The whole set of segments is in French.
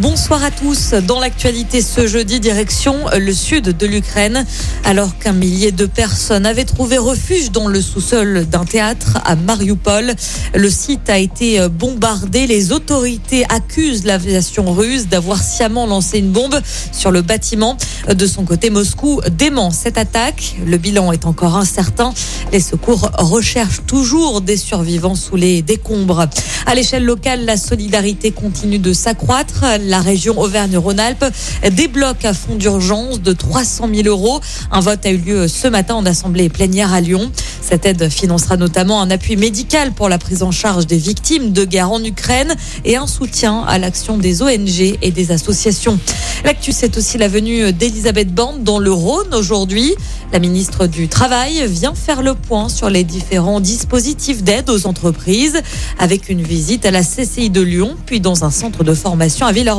Bonsoir à tous. Dans l'actualité ce jeudi, direction le sud de l'Ukraine. Alors qu'un millier de personnes avaient trouvé refuge dans le sous-sol d'un théâtre à Mariupol, le site a été bombardé. Les autorités accusent l'aviation russe d'avoir sciemment lancé une bombe sur le bâtiment. De son côté, Moscou dément cette attaque. Le bilan est encore incertain. Les secours recherchent toujours des survivants sous les décombres. À l'échelle locale, la solidarité continue de s'accroître la région Auvergne-Rhône-Alpes débloque à fonds d'urgence de 300 000 euros. Un vote a eu lieu ce matin en assemblée plénière à Lyon. Cette aide financera notamment un appui médical pour la prise en charge des victimes de guerre en Ukraine et un soutien à l'action des ONG et des associations. L'actu, c'est aussi la venue d'Elisabeth Borne dans le Rhône aujourd'hui. La ministre du Travail vient faire le point sur les différents dispositifs d'aide aux entreprises avec une visite à la CCI de Lyon, puis dans un centre de formation à Villeurbanne,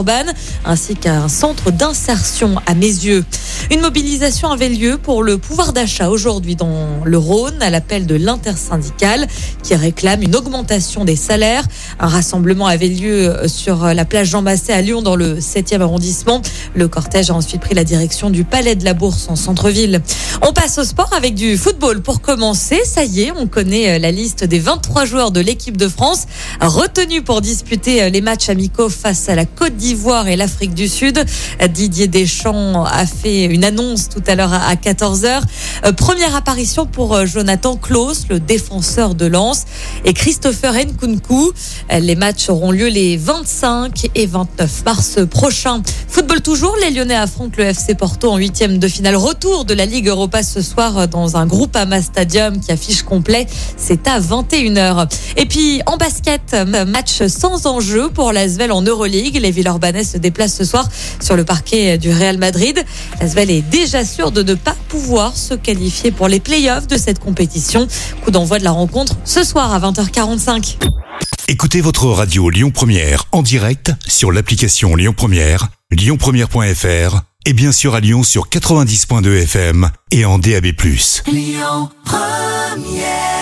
ainsi qu'un centre d'insertion à mes yeux. Une mobilisation avait lieu pour le pouvoir d'achat aujourd'hui dans le Rhône à l'appel de l'intersyndicale qui réclame une augmentation des salaires. Un rassemblement avait lieu sur la plage Jean Massé à Lyon dans le 7e arrondissement. Le cortège a ensuite pris la direction du Palais de la Bourse en centre-ville. On passe au sport avec du football pour commencer. Ça y est, on connaît la liste des 23 joueurs de l'équipe de France retenus pour disputer les matchs amicaux face à la Côte d'Ivoire et l'Afrique du Sud. Didier Deschamps a fait une annonce tout à l'heure à 14h. Première apparition pour Jonathan Klaus, le défenseur de Lens, et Christopher Nkunku. Les matchs auront lieu les 25 et 29 mars prochains. Football toujours, les Lyonnais affrontent le FC Porto en huitième de finale. Retour de la Ligue Europa ce soir dans un groupe Ama Stadium qui affiche complet. C'est à 21h. Et puis en basket, match sans enjeu pour l'Asvel en Euroleague. Les Villeurbanais se déplacent ce soir sur le parquet du Real Madrid. L'Asvel est déjà sûr de ne pas pouvoir se qualifier pour les playoffs de cette compétition. Coup d'envoi de la rencontre ce soir à 20h45. Écoutez votre radio Lyon Première en direct sur l'application Lyon Première, lyonpremière.fr et bien sûr à Lyon sur 90.2 FM et en DAB+. Lyon Première